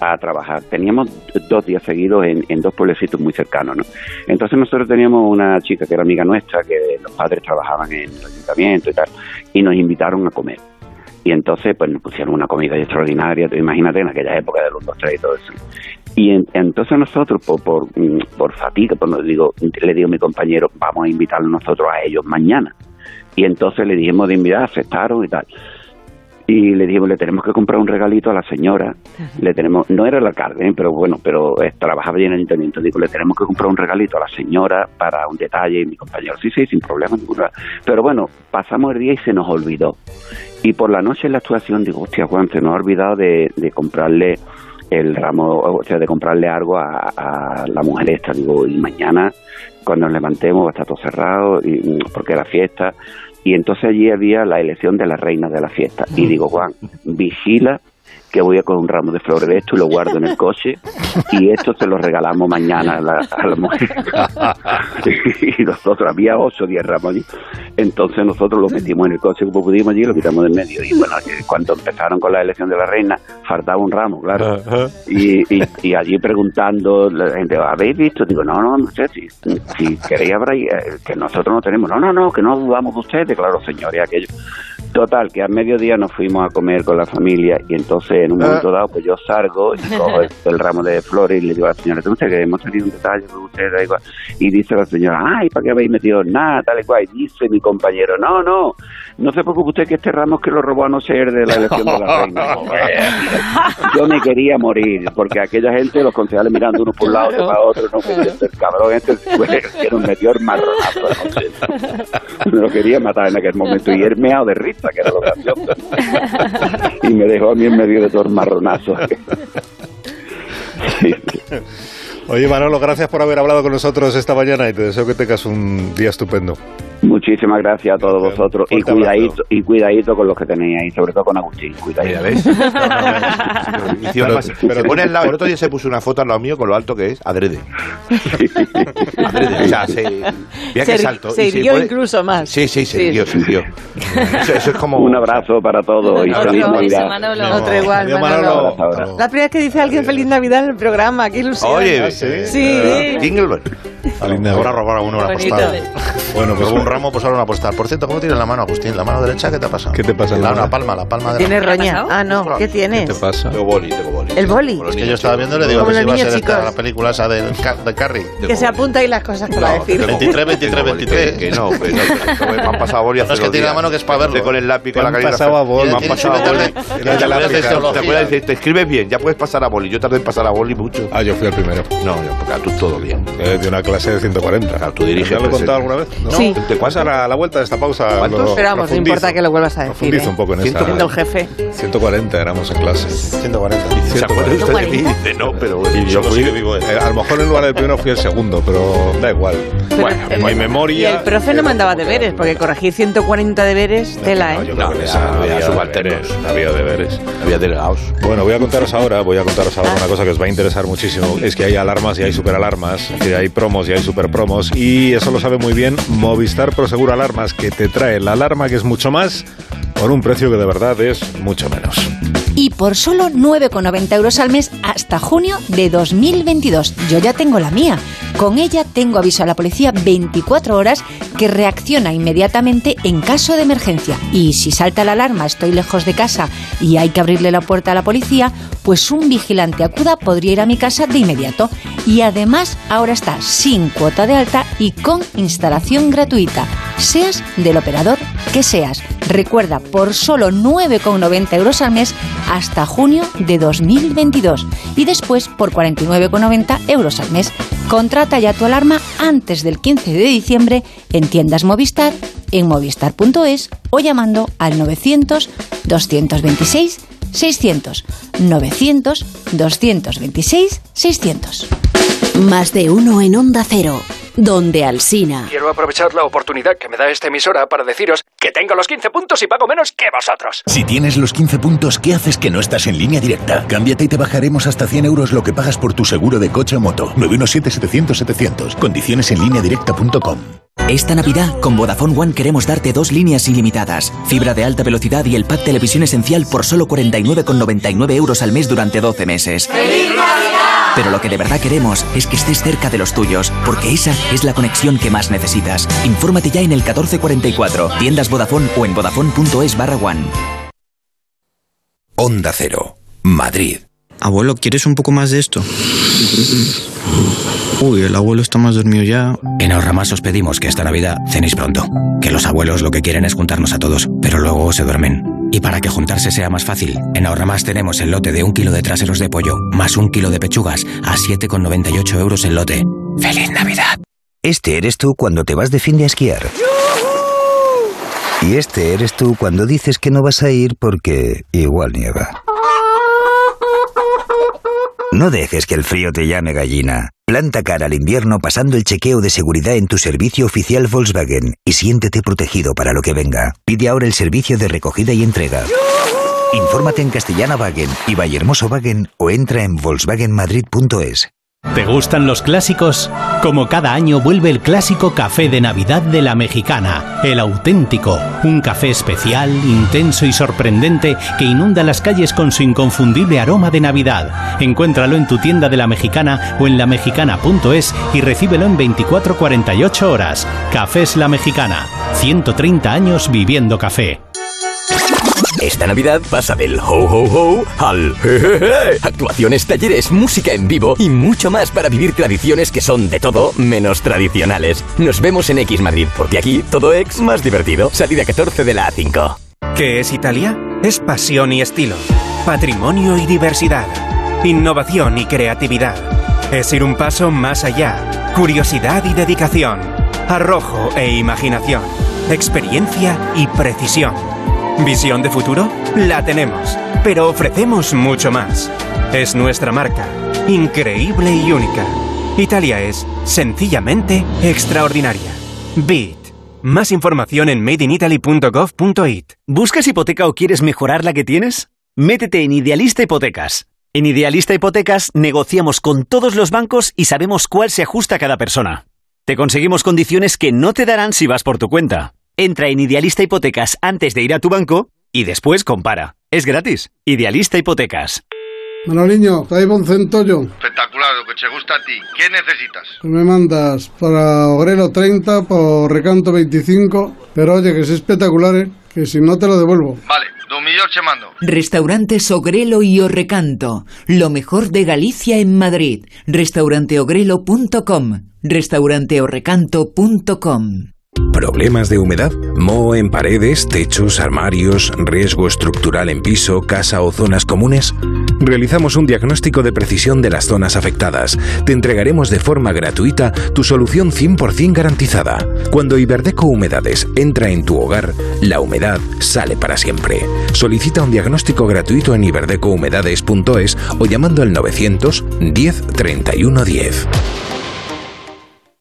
a trabajar. Teníamos dos días seguidos en, en dos pueblecitos muy cercanos, ¿no? Entonces nosotros teníamos una chica que era amiga nuestra, que los padres trabajaban en el ayuntamiento y tal, y nos invitaron a comer. Y entonces, pues nos pusieron una comida extraordinaria, imagínate en aquella época de los dos, tres y todo eso. Y en- entonces nosotros, por, por, mm, por fatiga, pues nos digo, le digo a mi compañero, vamos a invitarlos nosotros a ellos mañana. Y entonces le dijimos de invitar, aceptaron y tal. Y le dijimos, le tenemos que comprar un regalito a la señora. Le tenemos, no era el alcalde, ¿eh? pero bueno, pero eh, trabajaba bien en el ayuntamiento. Digo, le tenemos que comprar un regalito a la señora para un detalle. Y mi compañero, sí, sí, sin problema ninguno. Pero bueno, pasamos el día y se nos olvidó. Y por la noche en la actuación digo, hostia, Juan, se nos ha olvidado de, de comprarle el ramo, o sea, de comprarle algo a, a la mujer esta. Digo, y mañana, cuando nos levantemos, va a estar todo cerrado, y, mm, porque era fiesta. Y entonces allí había la elección de la reina de la fiesta. Y digo, Juan, vigila que voy a coger un ramo de flores de esto y lo guardo en el coche y esto se lo regalamos mañana a la, a la mujer. (laughs) y nosotros, había ocho o diez ramos allí. Entonces nosotros lo metimos en el coche como pudimos allí y lo quitamos del medio. Y bueno, que cuando empezaron con la elección de la reina, faltaba un ramo, claro. Y, y, y allí preguntando, la gente, ¿habéis visto? Digo, no, no, no sé, si, si queréis habrá, eh, que nosotros no tenemos. No, no, no, que no dudamos de ustedes, claro, señores, aquello. Total, que al mediodía nos fuimos a comer con la familia y entonces en un momento dado pues yo salgo y cojo el, el ramo de flores y le digo a la señora, ¿usted que hemos tenido un detalle con usted? da igual". Y dice la señora, ay, ¿para qué habéis metido nada? Tal y cual. Y dice mi compañero, no, no, no se preocupe usted que este ramo es que lo robó a no ser de la elección de la reina. (laughs) yo me quería morir porque aquella gente, los concejales mirando uno por un lado, otro para otro, no me el cabrón este que nos metió el marronazo. Me (laughs) lo quería matar en aquel momento y él meado de risa, que era lo gracioso. (laughs) y me dejó a mí en medio de todo el marronazo. (laughs) Oye, Manolo, gracias por haber hablado con nosotros esta mañana y te deseo que tengas un día estupendo. Muchísimas gracias a todos vosotros y cuidadito, y cuidadito con los que tenéis ahí, sobre todo con Agustín. Cuidadito. Y (laughs) encima, además, se pone al lado, el otro día se puso una foto al lado mío con lo alto que es, adrede. adrede. O sea, se, mira se, que salto. se hirió incluso más. Sí, sí, se hirió, se hirió. Eso, eso es como... Un abrazo para todos y feliz Navidad. Otro igual, Adiós, Manolo. Manolo. La primera vez que dice alguien feliz Navidad en el programa, qué ilusión. Oye, sí. eh, Jinglebell. Ahora robar a uno una postal. Bueno, pues un ramo, pues ahora una postal. Por cierto, ¿cómo tienes la mano, Agustín? ¿La mano derecha qué te ha pasado? ¿Qué te pasa la La, una palma, la palma de ¿Tiene la roña? Ah, no. ¿Qué tienes? ¿Qué te pasa? Tengo boli, tengo boli. El boli. Es que yo estaba viendo y le digo que si iba a ser esta la película esa del, de Carrie. Que se apunta ahí las cosas que va a decir. 23, 23, 23. Que no, que me han pasado boli hace (laughs) No, es que tiene la mano que es para verlo. Con el lápiz, con Te la han caligrafía. pasado a boli. Me han pasado a boli. te- acuerdas, te escribes bien, ya puedes pasar a boli. Yo tardé en pasar a boli mucho. Ah, yo fui el primero. No, yo, porque tú todo bien. Eh, de una clase de 140. Claro, tú diriges ¿Ya lo he contado alguna vez? No. Sí. ¿Te pasa a la vuelta de esta pausa? Lo Pero vamos, no importa que lo vuelvas a decir. Profundizo ¿eh? un poco en esta. Siendo el jefe. 140 éramos en clase. 140. ¿Se acuerda usted de mí? 140. Dice, no, pero... Y yo fui, eh, a lo mejor en lugar del primero fui el segundo, pero da igual. Bueno, en mi Y memoria. el profe no mandaba deberes, porque corregir 140 deberes, tela, No, ¿eh? yo creo que en había- esa había había subalternos. deberes, Había deberes. Había delegados. Bueno, voy a contaros ahora, voy a contaros ahora una cosa que os va a interesar muchísimo. Es que hay alarmas y hay superalarmas, que hay promos y hay superpromos. Y eso lo sabe muy bien Movistar Proseguro Alarmas, que te trae la alarma que es mucho más por un precio que de verdad es mucho menos. Y por solo 9,90 euros al mes hasta junio de 2022. Yo ya tengo la mía. Con ella tengo aviso a la policía 24 horas que reacciona inmediatamente en caso de emergencia. Y si salta la alarma, estoy lejos de casa y hay que abrirle la puerta a la policía, pues un vigilante acuda podría ir a mi casa de inmediato. Y además ahora está sin cuota de alta y con instalación gratuita, seas del operador que seas. Recuerda, por solo 9,90 euros al mes hasta junio de 2022 y después por 49,90 euros al mes. Contrata ya tu alarma antes del 15 de diciembre en tiendas Movistar, en movistar.es o llamando al 900 226 600 900 226 600. Más de uno en Onda Cero, donde Alsina. Quiero aprovechar la oportunidad que me da esta emisora para deciros que tengo los 15 puntos y pago menos que vosotros. Si tienes los 15 puntos, ¿qué haces que no estás en línea directa? Cámbiate y te bajaremos hasta 100 euros lo que pagas por tu seguro de coche o moto. 917-700-700. Condiciones en línea directa.com. Esta Navidad, con Vodafone One queremos darte dos líneas ilimitadas, fibra de alta velocidad y el pack televisión esencial por solo 49,99 euros al mes durante 12 meses. Pero lo que de verdad queremos es que estés cerca de los tuyos, porque esa es la conexión que más necesitas. Infórmate ya en el 1444, tiendas Vodafone o en vodafone.es barra one. Onda Cero, Madrid. Abuelo, ¿quieres un poco más de esto? (laughs) Uy, el abuelo está más dormido ya. En Ahorramás os pedimos que esta Navidad cenéis pronto. Que los abuelos lo que quieren es juntarnos a todos, pero luego se duermen. Y para que juntarse sea más fácil, en Ahorramás tenemos el lote de un kilo de traseros de pollo, más un kilo de pechugas, a 7,98 euros el lote. ¡Feliz Navidad! Este eres tú cuando te vas de fin de esquiar. Y este eres tú cuando dices que no vas a ir porque igual nieva. No dejes que el frío te llame gallina. Planta cara al invierno pasando el chequeo de seguridad en tu servicio oficial Volkswagen y siéntete protegido para lo que venga. Pide ahora el servicio de recogida y entrega. Infórmate en Castellana Wagen y Vallehermoso Wagen o entra en volkswagenmadrid.es. ¿Te gustan los clásicos? Como cada año vuelve el clásico café de Navidad de la Mexicana, el auténtico, un café especial, intenso y sorprendente que inunda las calles con su inconfundible aroma de Navidad. Encuéntralo en tu tienda de la Mexicana o en lamexicana.es y recíbelo en 24-48 horas. Cafés La Mexicana, 130 años viviendo café. Esta Navidad pasa del ho ho ho al jejeje. Actuaciones, talleres, música en vivo y mucho más para vivir tradiciones que son de todo menos tradicionales. Nos vemos en X Madrid, porque aquí todo es más divertido. Salida 14 de la A5. ¿Qué es Italia? Es pasión y estilo, patrimonio y diversidad, innovación y creatividad. Es ir un paso más allá, curiosidad y dedicación, arrojo e imaginación, experiencia y precisión. ¿Visión de futuro? La tenemos, pero ofrecemos mucho más. Es nuestra marca, increíble y única. Italia es, sencillamente, extraordinaria. Beat. Más información en madeinitaly.gov.it. ¿Buscas hipoteca o quieres mejorar la que tienes? Métete en Idealista Hipotecas. En Idealista Hipotecas negociamos con todos los bancos y sabemos cuál se ajusta a cada persona. Te conseguimos condiciones que no te darán si vas por tu cuenta. Entra en Idealista Hipotecas antes de ir a tu banco y después compara. Es gratis. Idealista Hipotecas. Manoliño, trae un centollo. Espectacular, lo que te gusta a ti. ¿Qué necesitas? Pues me mandas para Ogrelo 30, por Recanto 25. Pero oye, que es espectacular, ¿eh? Que si no te lo devuelvo. Vale, dos millones te mando. Restaurantes Ogrelo y Orrecanto. Lo mejor de Galicia en Madrid. Restauranteogrelo.com. Restauranteorrecanto.com. ¿Problemas de humedad? ¿Moho en paredes, techos, armarios, riesgo estructural en piso, casa o zonas comunes? Realizamos un diagnóstico de precisión de las zonas afectadas. Te entregaremos de forma gratuita tu solución 100% garantizada. Cuando Iberdeco Humedades entra en tu hogar, la humedad sale para siempre. Solicita un diagnóstico gratuito en iberdecohumedades.es o llamando al 900 10 31 10.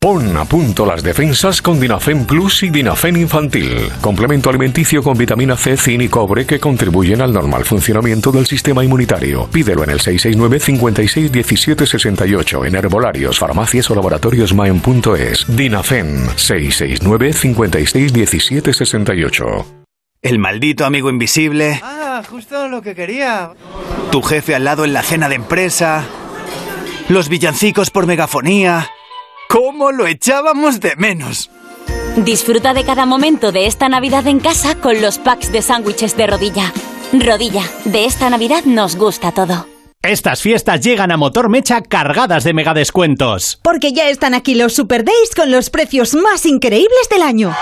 Pon a punto las defensas con Dinafen Plus y Dinafen Infantil, complemento alimenticio con vitamina C, zinc y cobre que contribuyen al normal funcionamiento del sistema inmunitario. Pídelo en el 669 56 17 68 en herbolarios, farmacias o laboratorios maen.es. Dinafen 669 56 17 68. El maldito amigo invisible, Ah, justo lo que quería. tu jefe al lado en la cena de empresa, los villancicos por megafonía. ¿Cómo lo echábamos de menos? Disfruta de cada momento de esta Navidad en casa con los packs de sándwiches de rodilla. Rodilla, de esta Navidad nos gusta todo. Estas fiestas llegan a Motor Mecha cargadas de megadescuentos. Porque ya están aquí los Super Days con los precios más increíbles del año.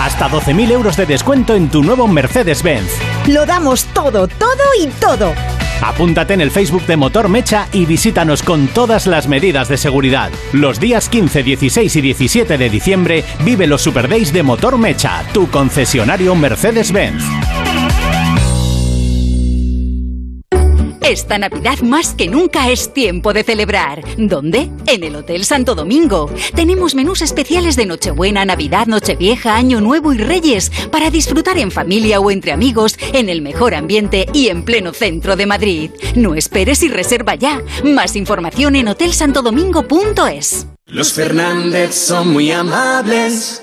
Hasta 12.000 euros de descuento en tu nuevo Mercedes-Benz. Lo damos todo, todo y todo. Apúntate en el Facebook de Motor Mecha y visítanos con todas las medidas de seguridad. Los días 15, 16 y 17 de diciembre vive los Super Days de Motor Mecha, tu concesionario Mercedes-Benz. Esta Navidad más que nunca es tiempo de celebrar. ¿Dónde? En el Hotel Santo Domingo. Tenemos menús especiales de Nochebuena, Navidad, Nochevieja, Año Nuevo y Reyes para disfrutar en familia o entre amigos en el mejor ambiente y en pleno centro de Madrid. No esperes y reserva ya. Más información en hotelsantodomingo.es. Los Fernández son muy amables.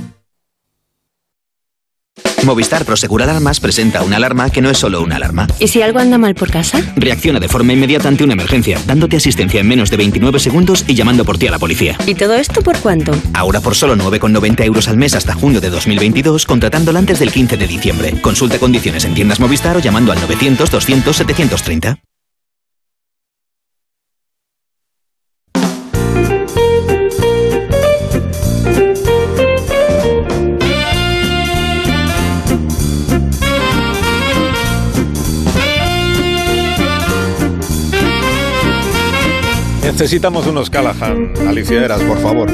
Movistar Prosegur Alarmas presenta una alarma que no es solo una alarma. ¿Y si algo anda mal por casa? Reacciona de forma inmediata ante una emergencia, dándote asistencia en menos de 29 segundos y llamando por ti a la policía. ¿Y todo esto por cuánto? Ahora por solo 9,90 euros al mes hasta junio de 2022, contratándola antes del 15 de diciembre. Consulta condiciones en tiendas Movistar o llamando al 900 200 730. Necesitamos unos Callahan. Alicia Eras, por favor.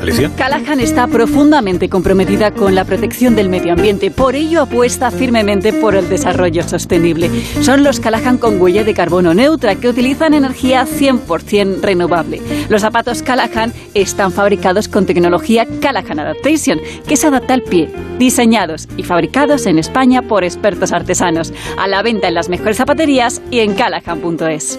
Alicia. Callahan está profundamente comprometida con la protección del medio ambiente, por ello apuesta firmemente por el desarrollo sostenible. Son los Callahan con huella de carbono neutra que utilizan energía 100% renovable. Los zapatos Callahan están fabricados con tecnología Callahan Adaptation, que se adapta al pie, diseñados y fabricados en España por expertos artesanos, a la venta en las mejores zapaterías y en callahan.es.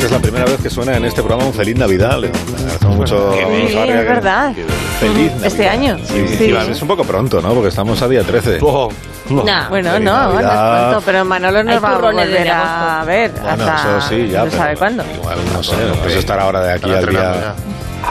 Que es la primera vez que suena en este programa un Feliz Navidad. Le agradecemos mucho Sí, a es verdad. Feliz Mm, Este año. Sí, Sí. Es un poco pronto, ¿no? Porque estamos a día 13. No, bueno, Feliz no, no es Navidad. pronto, pero Manolo nos va a volver a ver Bueno, hasta eso sí, ya. no sabe cuándo. Igual, no sé, pues estar ahora de aquí Estará al día,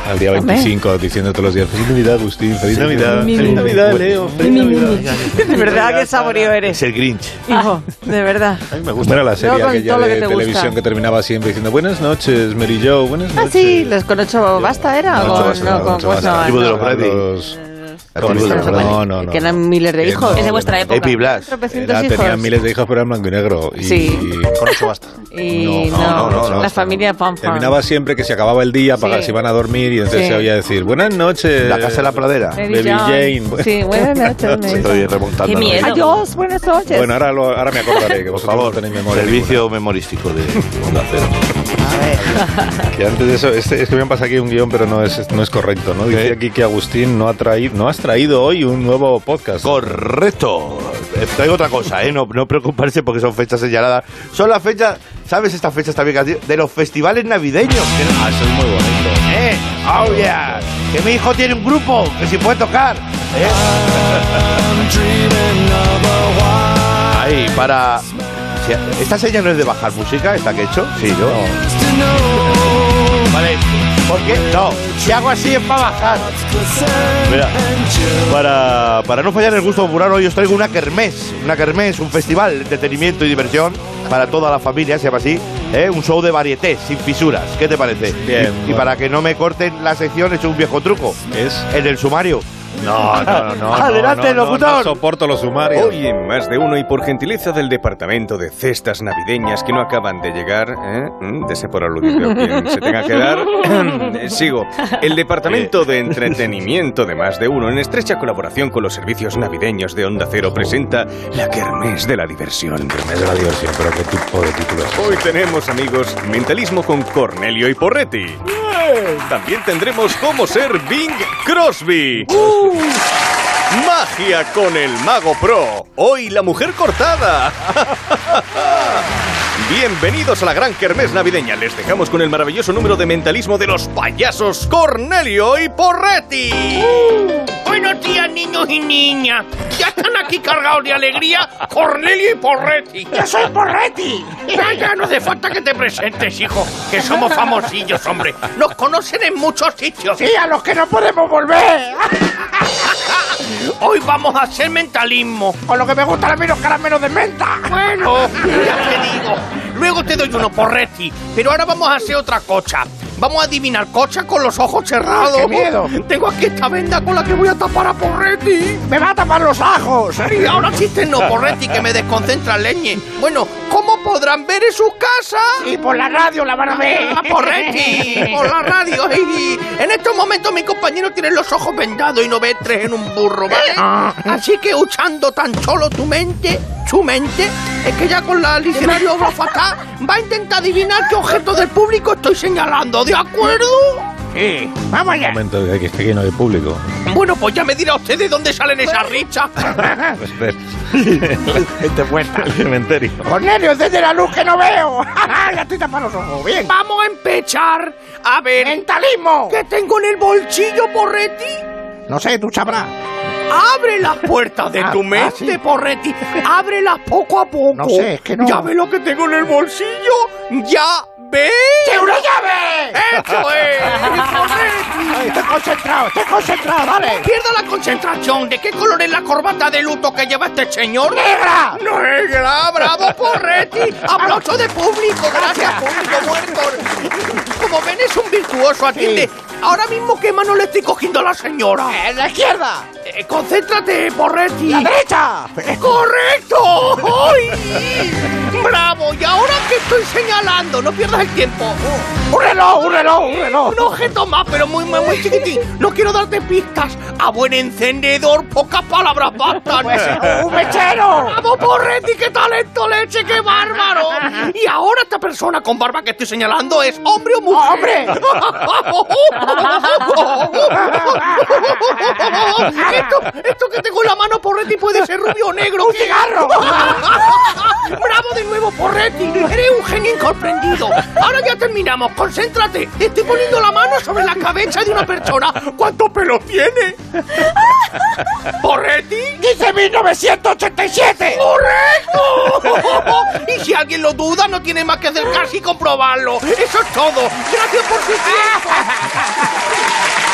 al día 25 diciendo todos los días Feliz Navidad, Agustín, Feliz Sí, Navidad, mi, Feliz mi, Navidad, mi, Leo, mi, Feliz mi, mi, Navidad. De verdad, qué saborío eres. Es el Grinch. Hijo, de verdad. Me gusta. Era la serie Luego con aquella de te televisión gusta. que terminaba siempre diciendo Buenas noches, Mary Jo, buenas Ah, noches. sí, los con ocho basta era. No, o con, basta, no, no, con, ocho pues basta. no, no. No, no. Que eran miles de hijos. Es de vuestra época. Epi Blas. Tenían miles de hijos, pero eran blanco y negro. Y, Sí. Con eso basta. Y No, no, no, la familia Pam. Terminaba siempre que se acababa el día, para se iban a dormir y entonces se oía decir Buenas noches. La casa de la pradera. Baby. Jane. Sí, buenas noches. (laughs) Estoy remontando. Qué miedo. Adiós, buenas noches. Bueno, ahora, lo- ahora me acordaré que Por favor, tenéis memoria. servicio memorístico de Onda Cero. (laughs) Que antes de eso, este, es que me han pasado aquí un guion, pero no es, no es correcto, ¿no? Dice aquí que Agustín no ha traído, no has traído hoy un nuevo podcast. Correcto. Eh, Traigo otra cosa, ¿eh? No, no preocuparse porque son fechas señaladas. Son las fechas, ¿sabes estas fechas también que? De los festivales navideños. Ah, eso es muy bonito. ¡Eh! ¡Oh, yeah! Que mi hijo tiene un grupo, que si puede tocar. ¿eh? (laughs) Ahí, para... ¿Esta señal no es de bajar música, esta que he hecho? Sí, yo. Vale, ¿por qué? No, si hago así es para bajar. Mira, para, para no fallar el gusto popular, hoy os traigo una kermés. Una kermés, un festival de entretenimiento y diversión para toda la familia, se llama así. ¿eh? Un show de varieté, sin fisuras. ¿Qué te parece? Bien, y, y para que no me corten la sección, he hecho un viejo truco. Es El del sumario. No, no, (laughs) no. Adelante, no, no, locutor. No, soporto los sumarios. Hoy en más de uno y por gentileza del departamento de cestas navideñas que no acaban de llegar, ¿eh? Mm, Dese por aludido quien (laughs) se tenga que dar. (laughs) Eh, Sigo. El departamento de entretenimiento de más de uno, en estrecha colaboración con los servicios navideños de Onda Cero, presenta la Kermés de la Diversión. Kermés de la diversión, pero qué tipo de título es. Hoy tenemos, amigos, mentalismo con Cornelio y Porretti. También tendremos cómo ser Bing Crosby. Magia con el Mago Pro. Hoy la mujer cortada. (laughs) Bienvenidos a la gran kermés navideña. Les dejamos con el maravilloso número de mentalismo de los payasos Cornelio y Porretti. Buenos días, niños y niñas. Ya están aquí cargados de alegría Cornelio y Porretti. ¡Yo soy Porretti! Ya, ya no hace falta que te presentes, hijo, que somos famosillos, hombre. Nos conocen en muchos sitios. Sí, a los que no podemos volver. (laughs) Hoy vamos a hacer mentalismo. Con lo que me gusta a mí los caramelos de menta. Bueno, ya te digo. Luego te doy uno, Porretti. Pero ahora vamos a hacer otra cosa. Vamos a adivinar cocha con los ojos cerrados. ¡Qué miedo! Tengo aquí esta venda con la que voy a tapar a Porretti. ¡Me va a tapar los ojos! Y ahora chiste no, Porretti, que me desconcentra el leñe. Bueno, ¿cómo podrán ver en sus casas? Y por la radio la van a ver. ¡A Porretti! Por la radio. Y en estos momentos mi compañero tiene los ojos vendados y no ve tres en un burro, ¿vale? Así que usando tan solo tu mente, su mente, es que ya con la diccionario obra fatal va a intentar adivinar qué objeto del público estoy señalando, ¿de acuerdo? Sí, vamos allá. Un momento, que es que aquí no hay público. Bueno, pues ya me dirá usted de dónde salen esas richas. (laughs) Gente puesta. El cementerio. Cornelio, desde la luz que no veo. (laughs) ya estoy tapando los ojos. Bien. Vamos a empezar. A ver. ¡Mentalismo! ¿Qué tengo en el bolsillo, Porretti? No sé, tú sabrás. Abre las puertas de Ah, tu ah, mente, sí. Ábrelas Ábrelas poco a poco. No sé, es que no. ¿Ya ve lo que tengo en el bolsillo? ¿Ya ve? ¡Sí, una llave! ¡Eso (laughs) es! Porretti! Ay, estoy concentrado, estoy concentrado, dale. Pierda la concentración. ¿De qué color es la corbata de luto que lleva este señor? ¡Negra! ¡Negra! ¡Bravo, Porretti! (laughs) ¡Aplauso de público! ¡Gracias, público muerto! Como ven, es un virtuoso. Atiende. Ahora mismo, ¿qué mano le estoy cogiendo a la señora? ¡En la izquierda! Eh, concéntrate, Porretti. ¡La derecha! ¡Correcto! ¡Ay! ¡Bravo! ¿Y ahora qué estoy señalando? No pierdas el tiempo. ¡Un reloj, un reloj, un reloj! Un objeto más, pero muy, muy, muy chiquitín. No quiero darte pistas. A buen encendedor, pocas palabras bastan. Pues, ¡Un mechero! ¡Bravo, Porretti! ¡Qué talento leche! ¡Qué bárbaro! Y ahora esta persona con barba que estoy señalando es hombre o mujer. ¡Hombre! (laughs) (laughs) esto, esto que tengo en la mano, Porretti, puede ser rubio o negro. ¡Un cigarro! (laughs) ¡Bravo de nuevo, Porretti! Eres un genio incomprendido. Ahora ya terminamos. Concéntrate. Estoy poniendo la mano sobre la cabeza de una persona. ¿Cuántos pelos tiene? ¿Porretti? ¡Dice 1987! ¡Correcto! Y si alguien lo duda, no tiene más que acercarse y comprobarlo. Eso es todo. Gracias por su tiempo.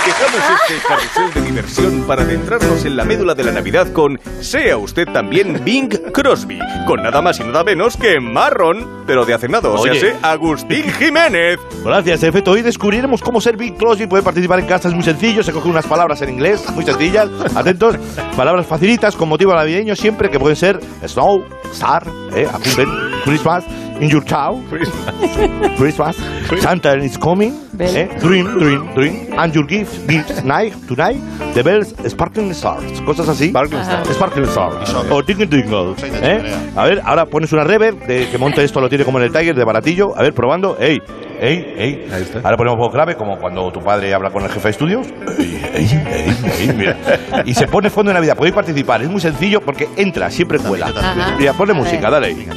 Dejamos este carrusel de diversión para adentrarnos en la médula de la Navidad con Sea usted también Bing Crosby, con nada más y nada menos que Marron, pero de hacendado, o sea, sé, Agustín Jiménez. Gracias, Efecto. Hoy descubriremos cómo ser Big Crosby puede participar en casa. Es muy sencillo. Se coge unas palabras en inglés, muy sencillas. Atentos. Palabras facilitas con motivo navideño siempre, que pueden ser Snow, Star, eh, apunten, Christmas, In Your Town, Christmas, (laughs) Santa is Coming, eh, Dream, Dream, Dream, and Your Gift, Gifts, Night, Tonight, The Bells, Sparkling Stars. Cosas así. Sparkling Stars. Sparkling Stars. O Dingle Dingle. ¿eh? A ver, ahora pones una reverb de que monte esto, lo tiene como en el Tiger de baratillo. A ver, probando. ¡Ey! ¡Ey! ¡Ey! Ahora ponemos voz grave, como cuando tu padre habla con el jefe de estudios. ¡Ey! ¡Ey! ¡Ey! ey, mira. Y se pone fondo de Navidad. Podéis participar. Es muy sencillo porque entra, siempre cuela. Mira, ponle música, dale ahí.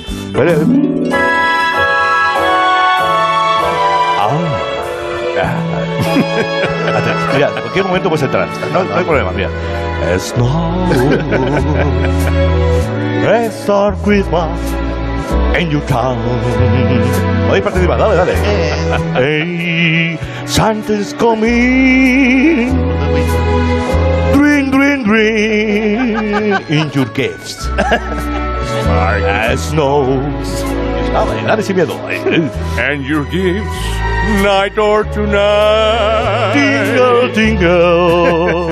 Mira, en cualquier momento puedes entrar. No, no hay problema, mira. Snow. Restore Christmas in your town. Podéis participar, dale, dale. Hey, Santa's coming. Dream, dream, dream in your gifts. As snow. Dale, dale sin miedo. And your gifts, night or tonight. Tingle, tingle.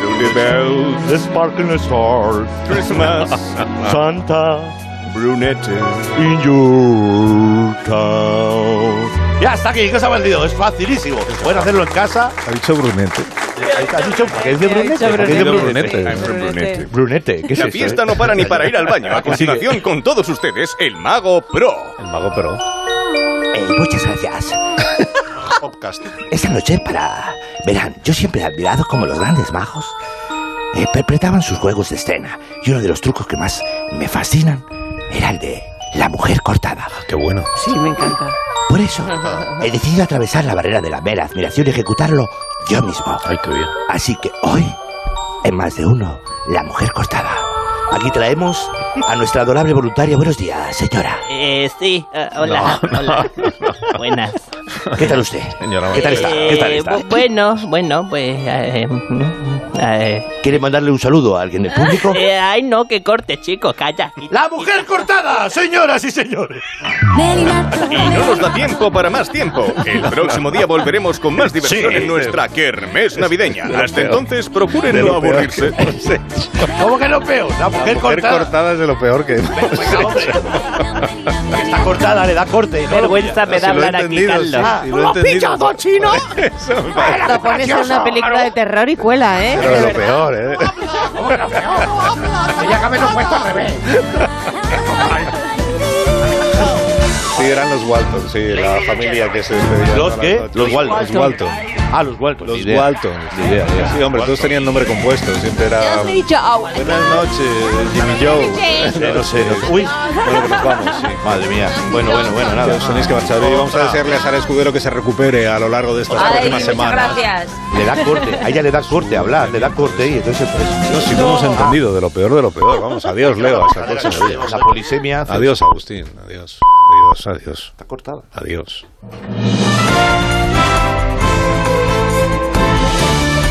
To the bells, The sparkling stars. Christmas, (laughs) Santa brunette. in your town. Ya está aquí, ¿qué os ha vendido? Es facilísimo. Pueden hacerlo en casa. Ha dicho Brunete. ¿Has dicho que es de ¿Qué brunete? dicho ¿Por qué es de Brunete? ¿qué es La fiesta eh? no para ni para ir al baño. (laughs) A ¿Qué sigue? continuación, con todos ustedes, el Mago Pro. El Mago Pro. Eh, muchas gracias. (laughs) Esta noche para... Verán, yo siempre he admirado cómo los grandes magos interpretaban sus juegos de escena. Y uno de los trucos que más me fascinan era el de La mujer cortada. Qué bueno. Sí, me encanta. Por eso, (laughs) he decidido atravesar la barrera de la mera admiración y ejecutarlo yo mismo. Ay, qué bien. Así que hoy, en más de uno, la mujer cortada. Aquí traemos a nuestra adorable voluntaria. Buenos días, señora. Eh, sí, eh, hola, hola. Buenas. ¿Qué tal usted? Señora, ¿Qué tal está? ¿Qué tal Eh, está? bu- bueno, bueno, pues... eh, eh, ¿Quiere mandarle un saludo a alguien del público? (laughs) eh, ay, no, que corte, chico, calla. ¡La mujer cortada, señoras y señores! Y no nos da tiempo para más tiempo. El (laughs) próximo día volveremos con más diversión Sí. en nuestra kermés navideña. Hasta peor. entonces, procuren no lo peor aburrirse. ¿Cómo que no peor? La mujer, La mujer cortada. cortada es de lo peor que hemos. Está cortada, le da corte. ¿no? Vergüenza me Si da lo hablar aquí, Carlos. sí, sí, lo ¿Lo pillado, chino? (laughs) Eso parece Lo pones en una película de terror y cuela, ¿eh? Pero lo verdad. Peor, ¿eh? Tenía que haberlo puesto al revés. Sí, eran los Walton, sí, la familia que se despedía. ¿Los qué? Los Walton. Los Walton. Ah, los Walton. Los idea. Walton. Idea, idea. Sí, hombre, todos tenían nombre compuesto. Siempre era. Buenas noches, Jimmy Joe. No sé, no sé. Uy, Bueno, que nos vamos, sí. (laughs) madre mía. Bueno, bueno, bueno, nada. Os tenéis que marchar. Y vamos a desearle a Sara Escudero que se recupere a lo largo de estas próximas semanas. Le da corte, a ella le da corte hablar, le da corte y entonces pues, No, si no hemos entendido de lo peor de lo peor. Vamos, adiós, Leo. Hasta el próximo día. la polisemia Adiós, Agustín. Adiós. Adiós, adiós. Está cortada. Adiós.